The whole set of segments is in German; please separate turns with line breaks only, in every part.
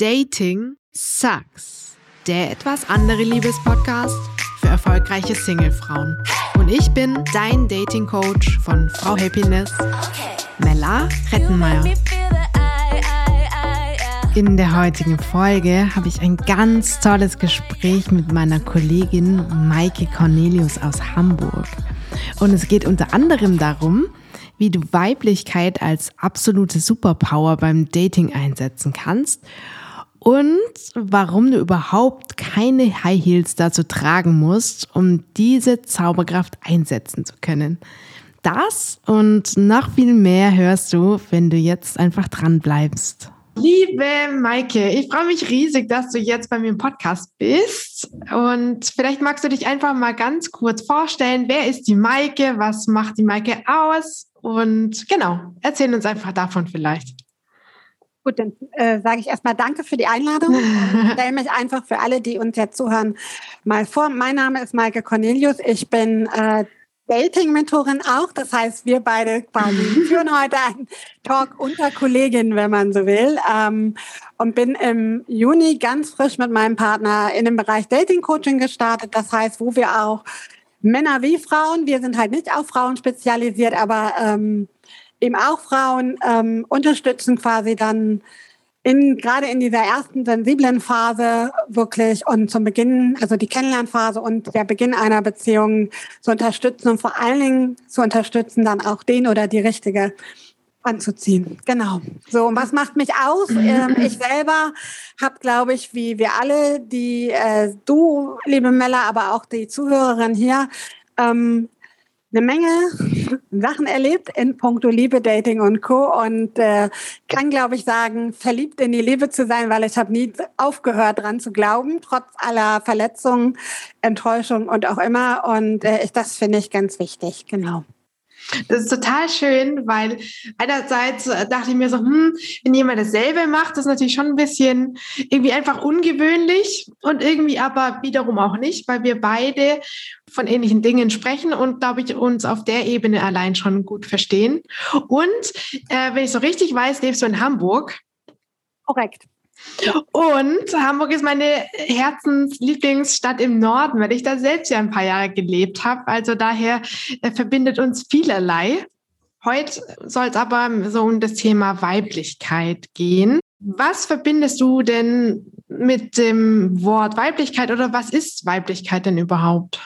Dating Sucks. Der etwas andere Liebespodcast für erfolgreiche Singlefrauen. Und ich bin dein Dating Coach von Frau Happiness, Mella Rettenmeier. In der heutigen Folge habe ich ein ganz tolles Gespräch mit meiner Kollegin Maike Cornelius aus Hamburg. Und es geht unter anderem darum, wie du Weiblichkeit als absolute Superpower beim Dating einsetzen kannst und warum du überhaupt keine High Heels dazu tragen musst, um diese Zauberkraft einsetzen zu können. Das und noch viel mehr hörst du, wenn du jetzt einfach dran bleibst. Liebe Maike, ich freue mich riesig, dass du jetzt bei mir im Podcast bist. Und vielleicht magst du dich einfach mal ganz kurz vorstellen. Wer ist die Maike? Was macht die Maike aus? Und genau, erzähl uns einfach davon vielleicht.
Gut, dann äh, sage ich erstmal Danke für die Einladung. Ich stelle mich einfach für alle, die uns jetzt zuhören, mal vor. Mein Name ist Maike Cornelius. Ich bin äh, Dating-Mentorin auch. Das heißt, wir beide quasi führen heute einen Talk unter Kolleginnen, wenn man so will. Ähm, und bin im Juni ganz frisch mit meinem Partner in dem Bereich Dating-Coaching gestartet. Das heißt, wo wir auch Männer wie Frauen. Wir sind halt nicht auf Frauen spezialisiert, aber ähm, eben auch Frauen ähm, unterstützen quasi dann in, gerade in dieser ersten sensiblen Phase wirklich und zum Beginn, also die Kennenlernphase und der Beginn einer Beziehung zu unterstützen und vor allen Dingen zu unterstützen, dann auch den oder die richtige anzuziehen. Genau. So, und was macht mich aus? Ähm, ich selber habe, glaube ich, wie wir alle, die äh, du, liebe Mella, aber auch die Zuhörerin hier, ähm, eine Menge Sachen erlebt in puncto Liebe, Dating und Co. Und äh, kann, glaube ich, sagen, verliebt in die Liebe zu sein, weil ich habe nie aufgehört, dran zu glauben, trotz aller Verletzungen, Enttäuschung und auch immer. Und äh, ich, das finde ich ganz wichtig, genau.
Das ist total schön, weil einerseits äh, dachte ich mir so, hm, wenn jemand dasselbe macht, das ist natürlich schon ein bisschen irgendwie einfach ungewöhnlich und irgendwie aber wiederum auch nicht, weil wir beide von ähnlichen Dingen sprechen und glaube ich uns auf der Ebene allein schon gut verstehen. Und äh, wenn ich so richtig weiß, lebst du in Hamburg.
Korrekt.
Und Hamburg ist meine Herzenslieblingsstadt im Norden, weil ich da selbst ja ein paar Jahre gelebt habe. Also daher äh, verbindet uns vielerlei. Heute soll es aber so um das Thema Weiblichkeit gehen. Was verbindest du denn mit dem Wort Weiblichkeit oder was ist Weiblichkeit denn überhaupt?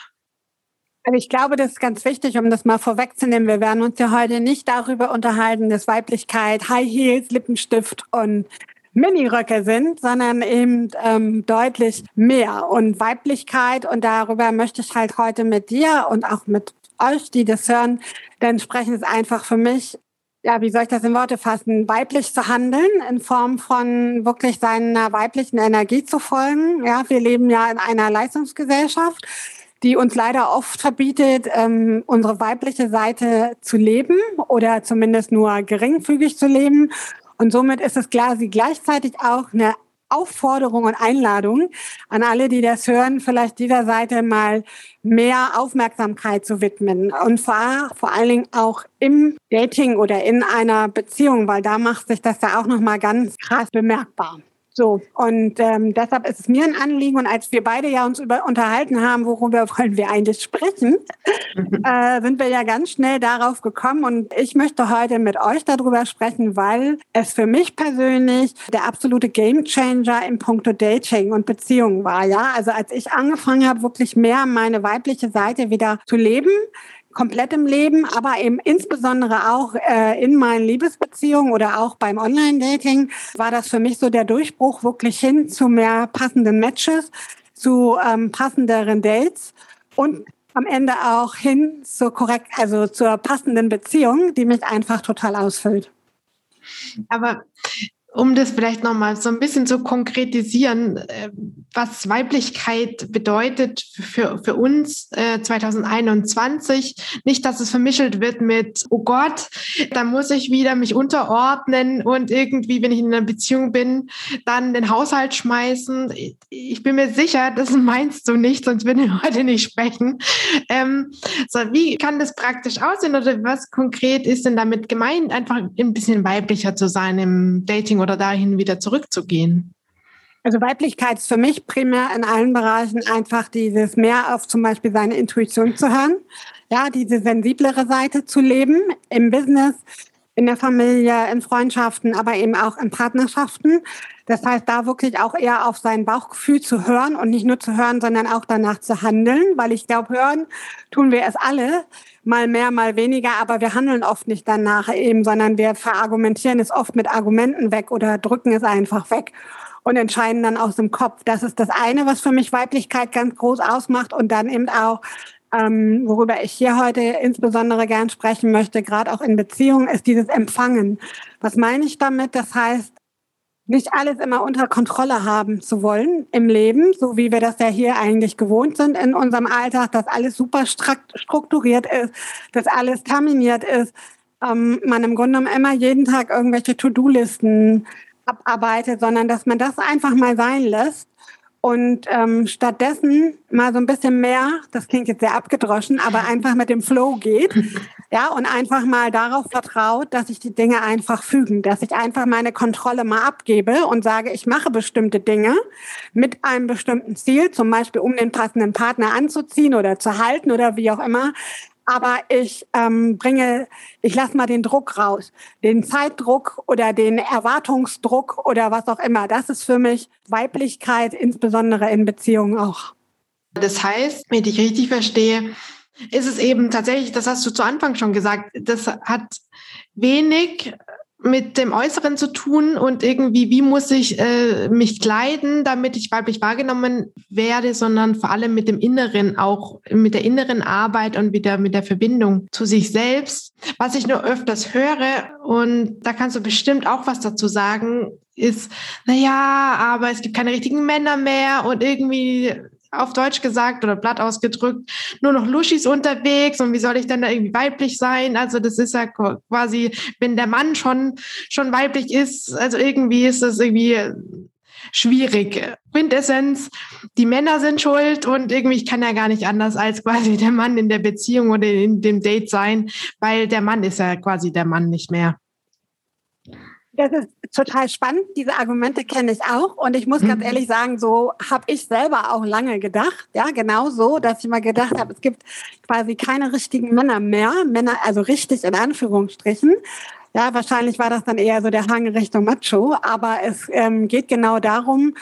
Also ich glaube, das ist ganz wichtig, um das mal vorwegzunehmen. Wir werden uns ja heute nicht darüber unterhalten, dass Weiblichkeit High Heels, Lippenstift und Miniröcke sind, sondern eben ähm, deutlich mehr und Weiblichkeit. Und darüber möchte ich halt heute mit dir und auch mit euch, die das hören, denn sprechen ist einfach für mich ja, wie soll ich das in Worte fassen, weiblich zu handeln, in Form von wirklich seiner weiblichen Energie zu folgen. Ja, wir leben ja in einer Leistungsgesellschaft, die uns leider oft verbietet, ähm, unsere weibliche Seite zu leben oder zumindest nur geringfügig zu leben. Und somit ist es sie gleichzeitig auch eine Aufforderung und Einladung an alle, die das hören, vielleicht dieser Seite mal mehr Aufmerksamkeit zu widmen. Und vor, vor allen Dingen auch im Dating oder in einer Beziehung, weil da macht sich das ja auch nochmal ganz krass bemerkbar. So, und ähm, deshalb ist es mir ein Anliegen, und als wir beide ja uns über, unterhalten haben, worüber wollen wir eigentlich sprechen, äh, sind wir ja ganz schnell darauf gekommen. Und ich möchte heute mit euch darüber sprechen, weil es für mich persönlich der absolute Gamechanger im Punkto Dating und Beziehungen war. Ja, also als ich angefangen habe, wirklich mehr meine weibliche Seite wieder zu leben, komplett im Leben, aber eben insbesondere auch äh, in meinen Liebesbeziehungen oder auch beim Online-Dating war das für mich so der Durchbruch wirklich hin zu mehr passenden Matches, zu ähm, passenderen Dates und am Ende auch hin zur korrekt, also zur passenden Beziehung, die mich einfach total ausfüllt.
Aber um das vielleicht nochmal so ein bisschen zu konkretisieren, äh, was Weiblichkeit bedeutet für, für uns äh, 2021. Nicht, dass es vermischelt wird mit, oh Gott, da muss ich wieder mich unterordnen und irgendwie, wenn ich in einer Beziehung bin, dann den Haushalt schmeißen. Ich bin mir sicher, das meinst du nicht, sonst würden wir heute nicht sprechen. Ähm, so, wie kann das praktisch aussehen oder was konkret ist denn damit gemeint, einfach ein bisschen weiblicher zu sein im Dating oder dahin wieder zurückzugehen?
Also Weiblichkeit ist für mich primär in allen Bereichen einfach dieses mehr auf zum Beispiel seine Intuition zu hören, ja, diese sensiblere Seite zu leben im Business, in der Familie, in Freundschaften, aber eben auch in Partnerschaften. Das heißt, da wirklich auch eher auf sein Bauchgefühl zu hören und nicht nur zu hören, sondern auch danach zu handeln, weil ich glaube, hören tun wir es alle, mal mehr, mal weniger, aber wir handeln oft nicht danach eben, sondern wir verargumentieren es oft mit Argumenten weg oder drücken es einfach weg und entscheiden dann aus dem Kopf. Das ist das eine, was für mich Weiblichkeit ganz groß ausmacht und dann eben auch ähm, worüber ich hier heute insbesondere gern sprechen möchte, gerade auch in Beziehungen, ist dieses Empfangen. Was meine ich damit? Das heißt, nicht alles immer unter Kontrolle haben zu wollen im Leben, so wie wir das ja hier eigentlich gewohnt sind in unserem Alltag, dass alles super strukturiert ist, dass alles terminiert ist, ähm, man im Grunde genommen immer jeden Tag irgendwelche To-Do-Listen abarbeitet, sondern dass man das einfach mal sein lässt und ähm, stattdessen mal so ein bisschen mehr, das klingt jetzt sehr abgedroschen, aber einfach mit dem Flow geht, ja, und einfach mal darauf vertraut, dass sich die Dinge einfach fügen, dass ich einfach meine Kontrolle mal abgebe und sage, ich mache bestimmte Dinge mit einem bestimmten Ziel, zum Beispiel um den passenden Partner anzuziehen oder zu halten oder wie auch immer, aber ich ähm, bringe, ich lasse mal den Druck raus, den Zeitdruck oder den Erwartungsdruck oder was auch immer. Das ist für mich Weiblichkeit, insbesondere in Beziehungen auch.
Das heißt, wenn ich richtig verstehe, ist es eben tatsächlich, das hast du zu Anfang schon gesagt, das hat wenig mit dem Äußeren zu tun und irgendwie, wie muss ich äh, mich kleiden, damit ich weiblich wahrgenommen werde, sondern vor allem mit dem Inneren, auch mit der inneren Arbeit und wieder mit der Verbindung zu sich selbst. Was ich nur öfters höre, und da kannst du bestimmt auch was dazu sagen, ist, na ja, aber es gibt keine richtigen Männer mehr und irgendwie auf Deutsch gesagt oder platt ausgedrückt, nur noch Luschis unterwegs und wie soll ich denn da irgendwie weiblich sein? Also das ist ja quasi, wenn der Mann schon, schon weiblich ist, also irgendwie ist das irgendwie schwierig. Quintessenz, die Männer sind schuld und irgendwie ich kann ja gar nicht anders als quasi der Mann in der Beziehung oder in dem Date sein, weil der Mann ist ja quasi der Mann nicht mehr.
Das ist total spannend. Diese Argumente kenne ich auch. Und ich muss mhm. ganz ehrlich sagen, so habe ich selber auch lange gedacht. Ja, genau so, dass ich mal gedacht habe, es gibt quasi keine richtigen Männer mehr. Männer, also richtig in Anführungsstrichen. Ja, wahrscheinlich war das dann eher so der Hang Richtung Macho. Aber es ähm, geht genau darum,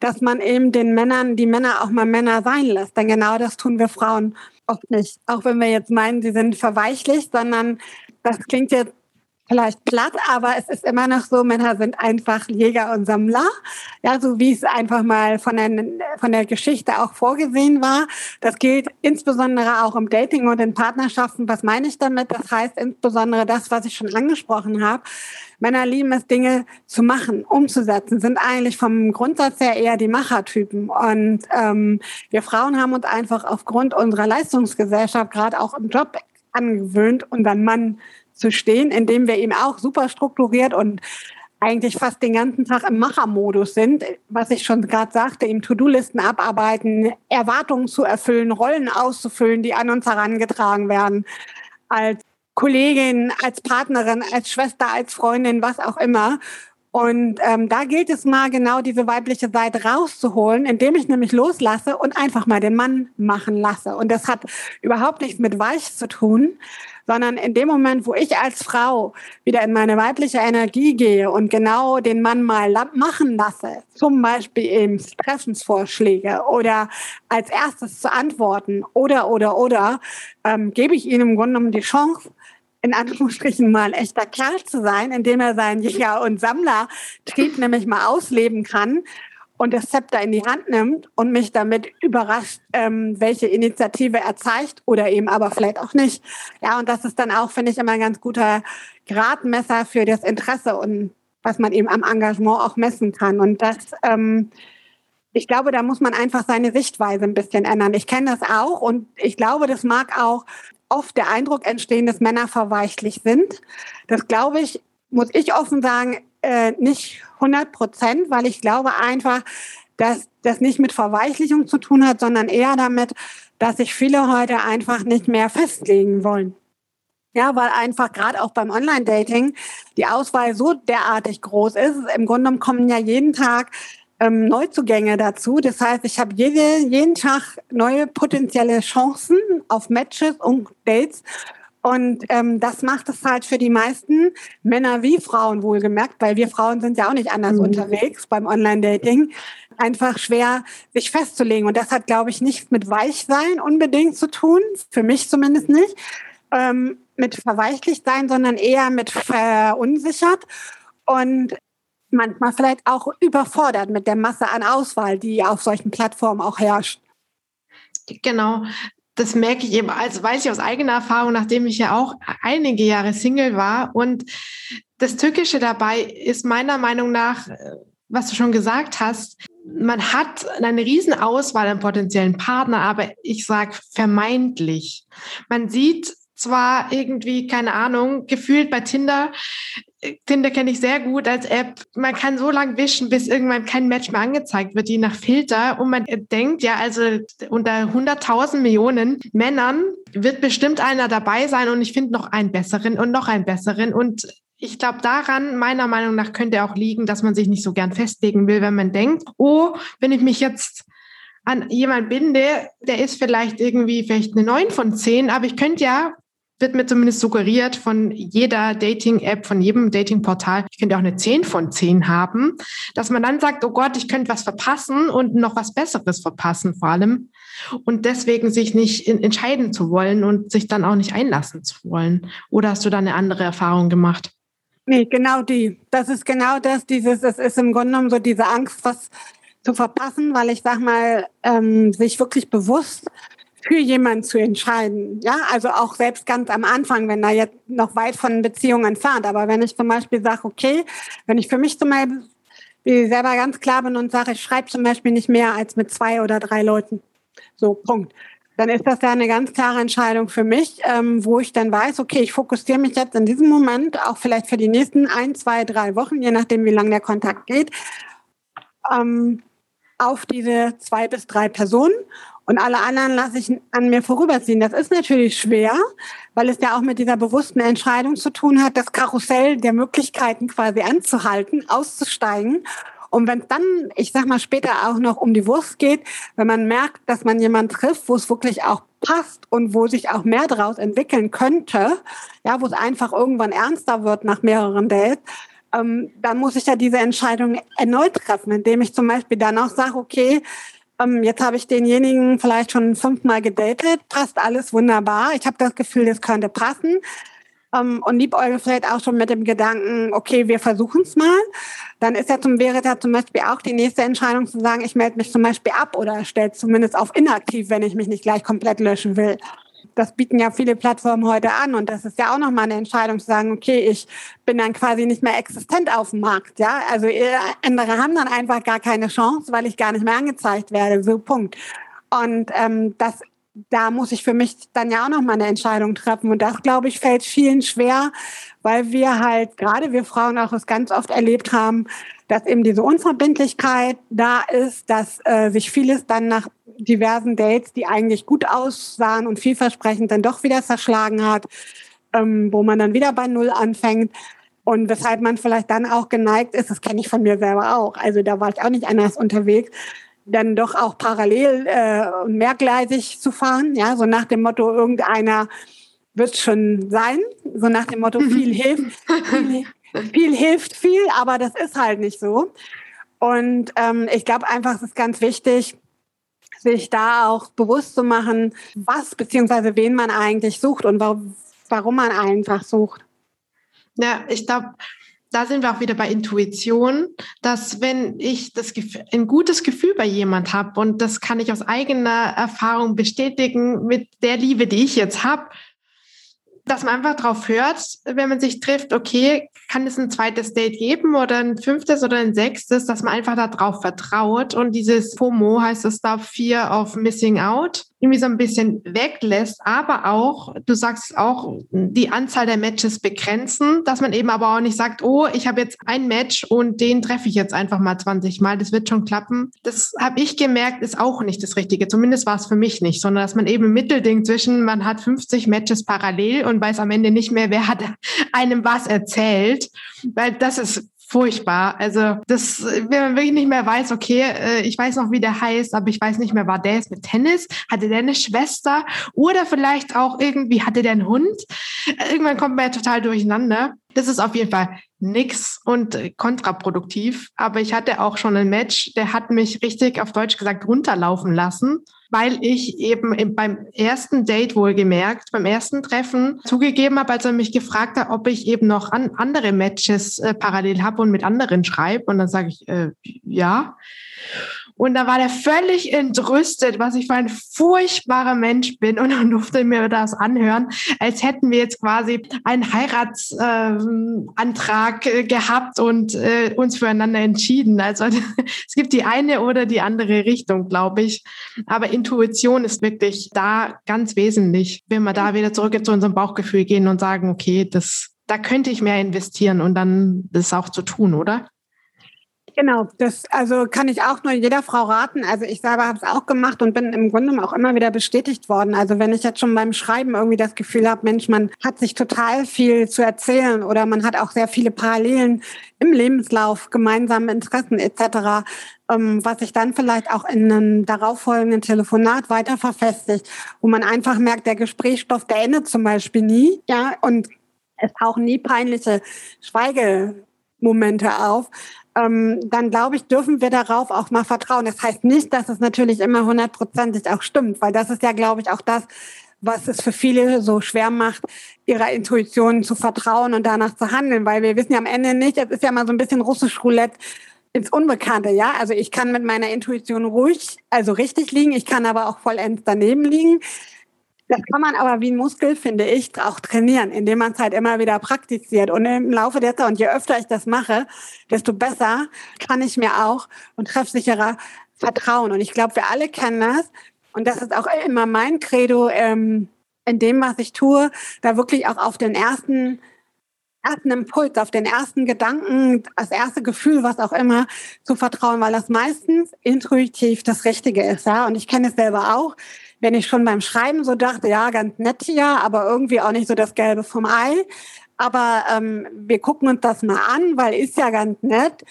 dass man eben den Männern, die Männer auch mal Männer sein lässt. Denn genau das tun wir Frauen oft nicht. Auch wenn wir jetzt meinen, sie sind verweichlicht, sondern das klingt jetzt vielleicht platt, aber es ist immer noch so, Männer sind einfach Jäger und Sammler. Ja, so wie es einfach mal von der, von der Geschichte auch vorgesehen war. Das gilt insbesondere auch im Dating und in Partnerschaften. Was meine ich damit? Das heißt insbesondere das, was ich schon angesprochen habe. Männer lieben es, Dinge zu machen, umzusetzen, sind eigentlich vom Grundsatz her eher die Machertypen. Und ähm, wir Frauen haben uns einfach aufgrund unserer Leistungsgesellschaft, gerade auch im Job, angewöhnt, unseren Mann zu stehen, indem wir eben auch super strukturiert und eigentlich fast den ganzen Tag im Machermodus sind, was ich schon gerade sagte, im To-Do-Listen abarbeiten, Erwartungen zu erfüllen, Rollen auszufüllen, die an uns herangetragen werden, als Kollegin, als Partnerin, als Schwester, als Freundin, was auch immer. Und ähm, da gilt es mal genau diese weibliche Seite rauszuholen, indem ich nämlich loslasse und einfach mal den Mann machen lasse. Und das hat überhaupt nichts mit weich zu tun, sondern in dem Moment, wo ich als Frau wieder in meine weibliche Energie gehe und genau den Mann mal machen lasse, zum Beispiel eben Stressensvorschläge oder als erstes zu antworten oder, oder, oder, ähm, gebe ich ihm im Grunde genommen die Chance, in Anführungsstrichen mal ein echter Kerl zu sein, indem er seinen Jäger- und Sammlertrieb nämlich mal ausleben kann und das Zepter in die Hand nimmt und mich damit überrascht, ähm, welche Initiative er zeigt oder eben aber vielleicht auch nicht. Ja, und das ist dann auch, finde ich, immer ein ganz guter Gradmesser für das Interesse und was man eben am Engagement auch messen kann. Und das, ähm, ich glaube, da muss man einfach seine Sichtweise ein bisschen ändern. Ich kenne das auch und ich glaube, das mag auch oft der Eindruck entstehen, dass Männer verweichlich sind. Das glaube ich, muss ich offen sagen, äh, nicht 100 Prozent, weil ich glaube einfach, dass das nicht mit Verweichlichung zu tun hat, sondern eher damit, dass sich viele heute einfach nicht mehr festlegen wollen. Ja, weil einfach gerade auch beim Online-Dating die Auswahl so derartig groß ist. Im Grunde genommen kommen ja jeden Tag ähm, Neuzugänge dazu. Das heißt, ich habe jede, jeden Tag neue potenzielle Chancen auf Matches und Dates. Und ähm, das macht es halt für die meisten Männer wie Frauen wohlgemerkt, weil wir Frauen sind ja auch nicht anders mhm. unterwegs beim Online-Dating, einfach schwer, sich festzulegen. Und das hat, glaube ich, nichts mit Weichsein unbedingt zu tun, für mich zumindest nicht, ähm, mit verweichlicht sein, sondern eher mit verunsichert. Und manchmal vielleicht auch überfordert mit der Masse an Auswahl, die auf solchen Plattformen auch herrscht.
Genau. Das merke ich eben, also weiß ich aus eigener Erfahrung, nachdem ich ja auch einige Jahre Single war. Und das Tückische dabei ist meiner Meinung nach, was du schon gesagt hast, man hat eine riesen Auswahl an potenziellen Partner, aber ich sage vermeintlich. Man sieht zwar irgendwie, keine Ahnung, gefühlt bei Tinder, Tinder kenne ich sehr gut als App. Man kann so lange wischen, bis irgendwann kein Match mehr angezeigt wird, je nach Filter. Und man denkt, ja, also unter 100.000 Millionen Männern wird bestimmt einer dabei sein und ich finde noch einen besseren und noch einen besseren. Und ich glaube, daran, meiner Meinung nach, könnte auch liegen, dass man sich nicht so gern festlegen will, wenn man denkt, oh, wenn ich mich jetzt an jemand binde, der ist vielleicht irgendwie vielleicht eine 9 von 10, aber ich könnte ja wird mir zumindest suggeriert von jeder Dating-App, von jedem Dating-Portal, ich könnte auch eine 10 von 10 haben, dass man dann sagt, oh Gott, ich könnte was verpassen und noch was Besseres verpassen vor allem. Und deswegen sich nicht entscheiden zu wollen und sich dann auch nicht einlassen zu wollen. Oder hast du da eine andere Erfahrung gemacht?
Nee, genau die. Das ist genau das, dieses, es ist im Grunde genommen so diese Angst, was zu verpassen, weil ich sag mal, ähm, sich wirklich bewusst für jemanden zu entscheiden. Ja, also auch selbst ganz am Anfang, wenn da jetzt noch weit von Beziehungen entfernt. Aber wenn ich zum Beispiel sage, okay, wenn ich für mich zum Beispiel selber ganz klar bin und sage, ich schreibe zum Beispiel nicht mehr als mit zwei oder drei Leuten. So, Punkt. Dann ist das ja eine ganz klare Entscheidung für mich, ähm, wo ich dann weiß, okay, ich fokussiere mich jetzt in diesem Moment, auch vielleicht für die nächsten ein, zwei, drei Wochen, je nachdem, wie lang der Kontakt geht, ähm, auf diese zwei bis drei Personen und alle anderen lasse ich an mir vorüberziehen. Das ist natürlich schwer, weil es ja auch mit dieser bewussten Entscheidung zu tun hat, das Karussell der Möglichkeiten quasi anzuhalten, auszusteigen. Und wenn es dann, ich sag mal, später auch noch um die Wurst geht, wenn man merkt, dass man jemanden trifft, wo es wirklich auch passt und wo sich auch mehr daraus entwickeln könnte, ja, wo es einfach irgendwann ernster wird nach mehreren Dates, ähm, dann muss ich ja diese Entscheidung erneut treffen, indem ich zum Beispiel dann auch sage, okay, ähm, jetzt habe ich denjenigen vielleicht schon fünfmal gedatet, passt alles wunderbar. Ich habe das Gefühl, das könnte passen. Ähm, und liebäugel vielleicht auch schon mit dem Gedanken, okay, wir versuchen es mal. Dann ist ja zum, wäre da zum Beispiel auch die nächste Entscheidung zu sagen, ich melde mich zum Beispiel ab oder stelle zumindest auf inaktiv, wenn ich mich nicht gleich komplett löschen will das bieten ja viele Plattformen heute an und das ist ja auch nochmal eine Entscheidung zu sagen, okay, ich bin dann quasi nicht mehr existent auf dem Markt, ja. Also andere haben dann einfach gar keine Chance, weil ich gar nicht mehr angezeigt werde, so Punkt. Und ähm, das da muss ich für mich dann ja auch noch mal eine Entscheidung treffen. Und das, glaube ich, fällt vielen schwer, weil wir halt, gerade wir Frauen auch es ganz oft erlebt haben, dass eben diese Unverbindlichkeit da ist, dass äh, sich vieles dann nach diversen Dates, die eigentlich gut aussahen und vielversprechend, dann doch wieder zerschlagen hat, ähm, wo man dann wieder bei Null anfängt. Und weshalb man vielleicht dann auch geneigt ist, das kenne ich von mir selber auch, also da war ich auch nicht anders unterwegs, dann doch auch parallel äh, und mehrgleisig zu fahren, ja, so nach dem Motto, irgendeiner wird schon sein, so nach dem Motto, viel hilft, viel, viel hilft viel, aber das ist halt nicht so. Und ähm, ich glaube einfach, es ist ganz wichtig, sich da auch bewusst zu machen, was beziehungsweise wen man eigentlich sucht und warum man einfach sucht.
Ja, ich glaube, da sind wir auch wieder bei Intuition, dass wenn ich das ein gutes Gefühl bei jemand habe und das kann ich aus eigener Erfahrung bestätigen mit der Liebe, die ich jetzt habe, dass man einfach drauf hört, wenn man sich trifft, okay, kann es ein zweites Date geben oder ein fünftes oder ein sechstes, dass man einfach darauf vertraut und dieses FOMO heißt es da Fear of Missing Out irgendwie so ein bisschen weglässt, aber auch, du sagst auch, die Anzahl der Matches begrenzen, dass man eben aber auch nicht sagt, oh, ich habe jetzt ein Match und den treffe ich jetzt einfach mal 20 Mal, das wird schon klappen. Das habe ich gemerkt, ist auch nicht das Richtige. Zumindest war es für mich nicht, sondern dass man eben ein Mittelding zwischen, man hat 50 Matches parallel und weiß am Ende nicht mehr, wer hat einem was erzählt, weil das ist furchtbar. Also das, wenn man wirklich nicht mehr weiß, okay, äh, ich weiß noch, wie der heißt, aber ich weiß nicht mehr, war der jetzt mit Tennis? Hatte der eine Schwester? Oder vielleicht auch irgendwie, hatte der einen Hund? Irgendwann kommt man ja total durcheinander. Das ist auf jeden Fall nix und kontraproduktiv. Aber ich hatte auch schon ein Match, der hat mich richtig auf Deutsch gesagt runterlaufen lassen weil ich eben beim ersten Date wohlgemerkt, beim ersten Treffen zugegeben habe, als er mich gefragt hat, ob ich eben noch an andere Matches äh, parallel habe und mit anderen schreibe. Und dann sage ich, äh, ja. Und da war der völlig entrüstet, was ich für ein furchtbarer Mensch bin. Und dann durfte mir das anhören, als hätten wir jetzt quasi einen Heiratsantrag äh, gehabt und äh, uns füreinander entschieden. Also es gibt die eine oder die andere Richtung, glaube ich. Aber Intuition ist wirklich da ganz wesentlich, wenn wir da wieder zurück zu unserem Bauchgefühl gehen und sagen, okay, das, da könnte ich mehr investieren und dann das auch zu tun, oder?
Genau, das also kann ich auch nur jeder Frau raten. Also ich selber habe es auch gemacht und bin im Grunde auch immer wieder bestätigt worden. Also wenn ich jetzt schon beim Schreiben irgendwie das Gefühl habe, Mensch, man hat sich total viel zu erzählen oder man hat auch sehr viele Parallelen im Lebenslauf, gemeinsame Interessen etc., ähm, was sich dann vielleicht auch in einem darauffolgenden Telefonat weiter verfestigt, wo man einfach merkt, der Gesprächsstoff, der endet zum Beispiel nie, ja, und es tauchen nie peinliche Schweigemomente auf ähm, dann glaube ich, dürfen wir darauf auch mal vertrauen. Das heißt nicht, dass es natürlich immer hundertprozentig auch stimmt, weil das ist ja, glaube ich, auch das, was es für viele so schwer macht, ihrer Intuition zu vertrauen und danach zu handeln, weil wir wissen ja am Ende nicht, es ist ja mal so ein bisschen russisch Roulette ins Unbekannte, ja. Also ich kann mit meiner Intuition ruhig, also richtig liegen, ich kann aber auch vollends daneben liegen. Das kann man aber wie ein Muskel, finde ich, auch trainieren, indem man es halt immer wieder praktiziert. Und im Laufe der Zeit, und je öfter ich das mache, desto besser kann ich mir auch und treffsicherer vertrauen. Und ich glaube, wir alle kennen das. Und das ist auch immer mein Credo ähm, in dem, was ich tue, da wirklich auch auf den ersten ersten Impuls, auf den ersten Gedanken, das erste Gefühl, was auch immer, zu vertrauen, weil das meistens intuitiv das Richtige ist. Ja? Und ich kenne es selber auch wenn ich schon beim Schreiben so dachte, ja, ganz nett hier, aber irgendwie auch nicht so das Gelbe vom Ei. Aber ähm, wir gucken uns das mal an, weil ist ja ganz nett.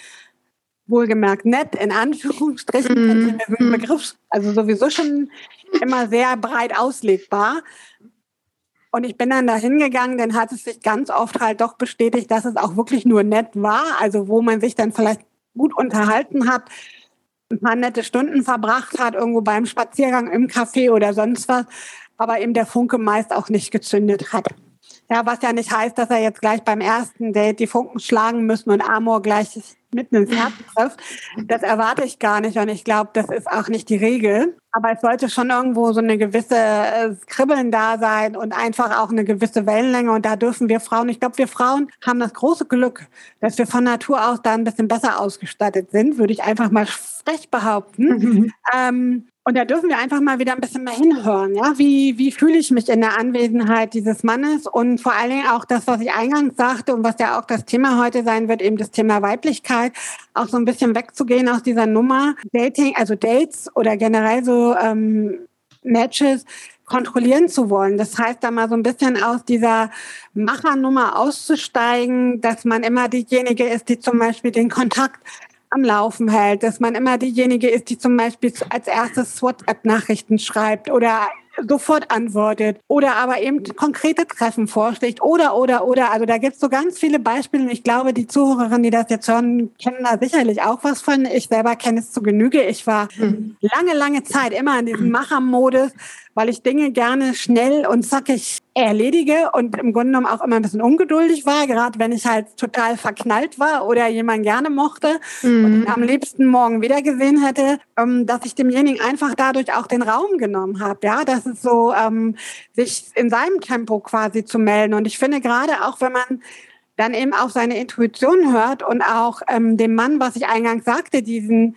Wohlgemerkt nett, in Anführungsstrichen, mm. ein Begriff, also sowieso schon immer sehr breit auslegbar. Und ich bin dann da hingegangen, dann hat es sich ganz oft halt doch bestätigt, dass es auch wirklich nur nett war, also wo man sich dann vielleicht gut unterhalten hat, ein paar nette Stunden verbracht hat, irgendwo beim Spaziergang im Café oder sonst was, aber eben der Funke meist auch nicht gezündet hat. Ja, was ja nicht heißt, dass er jetzt gleich beim ersten Date die Funken schlagen müssen und Amor gleich mitten ins Herz trifft. Das erwarte ich gar nicht und ich glaube, das ist auch nicht die Regel. Aber es sollte schon irgendwo so eine gewisse äh, Kribbeln da sein und einfach auch eine gewisse Wellenlänge. Und da dürfen wir Frauen, ich glaube, wir Frauen haben das große Glück, dass wir von Natur aus da ein bisschen besser ausgestattet sind, würde ich einfach mal frech behaupten. Mhm. Ähm, und da dürfen wir einfach mal wieder ein bisschen mehr hinhören. Ja? Wie, wie fühle ich mich in der Anwesenheit dieses Mannes? Und vor allen Dingen auch das, was ich eingangs sagte und was ja auch das Thema heute sein wird, eben das Thema Weiblichkeit, auch so ein bisschen wegzugehen aus dieser Nummer. Dating, also Dates oder generell so ähm, Matches kontrollieren zu wollen. Das heißt, da mal so ein bisschen aus dieser Machernummer auszusteigen, dass man immer diejenige ist, die zum Beispiel den Kontakt am Laufen hält, dass man immer diejenige ist, die zum Beispiel als erstes WhatsApp-Nachrichten schreibt oder sofort antwortet oder aber eben konkrete Treffen vorschlägt oder, oder, oder. Also da gibt es so ganz viele Beispiele und ich glaube, die Zuhörerinnen, die das jetzt hören, kennen da sicherlich auch was von. Ich selber kenne es zu Genüge. Ich war mhm. lange, lange Zeit immer in diesem Machermodus, weil ich Dinge gerne schnell und zackig erledige und im Grunde genommen auch immer ein bisschen ungeduldig war, gerade wenn ich halt total verknallt war oder jemanden gerne mochte mhm. und ihn am liebsten morgen wieder gesehen hätte, ähm, dass ich demjenigen einfach dadurch auch den Raum genommen habe. Ja, das ist so, ähm, sich in seinem Tempo quasi zu melden. Und ich finde gerade auch, wenn man dann eben auf seine Intuition hört und auch ähm, dem Mann, was ich eingangs sagte, diesen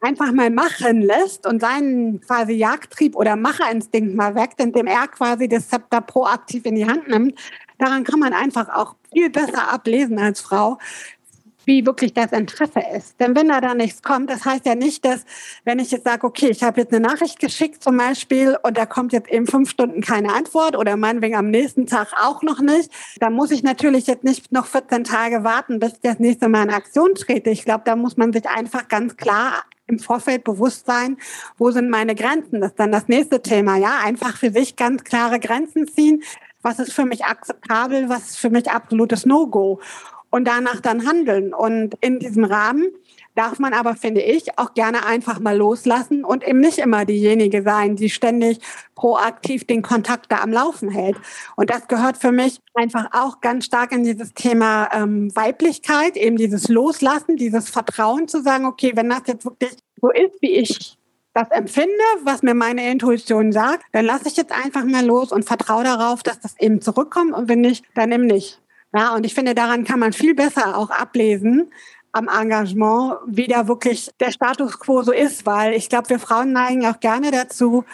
einfach mal machen lässt und seinen quasi Jagdtrieb oder Macherinstinkt mal weckt, indem er quasi das Zepter proaktiv in die Hand nimmt, daran kann man einfach auch viel besser ablesen als Frau, wie wirklich das Interesse ist. Denn wenn da da nichts kommt, das heißt ja nicht, dass wenn ich jetzt sage, okay, ich habe jetzt eine Nachricht geschickt zum Beispiel und da kommt jetzt eben fünf Stunden keine Antwort oder meinetwegen am nächsten Tag auch noch nicht, dann muss ich natürlich jetzt nicht noch 14 Tage warten, bis ich das nächste Mal in Aktion trete. Ich glaube, da muss man sich einfach ganz klar im Vorfeld bewusst sein, wo sind meine Grenzen. Das ist dann das nächste Thema. Ja, einfach für sich ganz klare Grenzen ziehen. Was ist für mich akzeptabel? Was ist für mich absolutes No-Go? Und danach dann handeln. Und in diesem Rahmen darf man aber, finde ich, auch gerne einfach mal loslassen und eben nicht immer diejenige sein, die ständig proaktiv den Kontakt da am Laufen hält. Und das gehört für mich einfach auch ganz stark in dieses Thema ähm, Weiblichkeit, eben dieses Loslassen, dieses Vertrauen zu sagen, okay, wenn das jetzt wirklich so ist, wie ich das empfinde, was mir meine Intuition sagt, dann lasse ich jetzt einfach mal los und vertraue darauf, dass das eben zurückkommt und wenn nicht, dann eben nicht. Ja, und ich finde, daran kann man viel besser auch ablesen, am Engagement, wie da wirklich der Status quo so ist, weil ich glaube, wir Frauen neigen auch gerne dazu,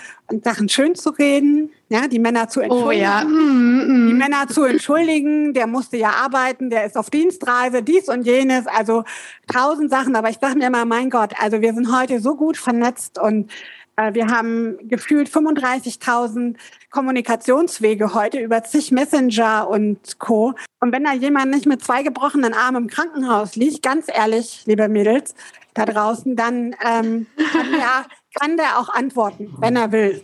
Sachen schön zu reden, ja, die Männer zu entschuldigen. Oh, ja. mm, mm. Die Männer zu entschuldigen, der musste ja arbeiten, der ist auf Dienstreise, dies und jenes, also tausend Sachen. Aber ich sage mir immer, mein Gott, also wir sind heute so gut vernetzt und wir haben gefühlt 35.000 Kommunikationswege heute über zig Messenger und Co. Und wenn da jemand nicht mit zwei gebrochenen Armen im Krankenhaus liegt, ganz ehrlich, liebe Mädels da draußen, dann ähm, kann, der, kann der auch antworten, wenn er will.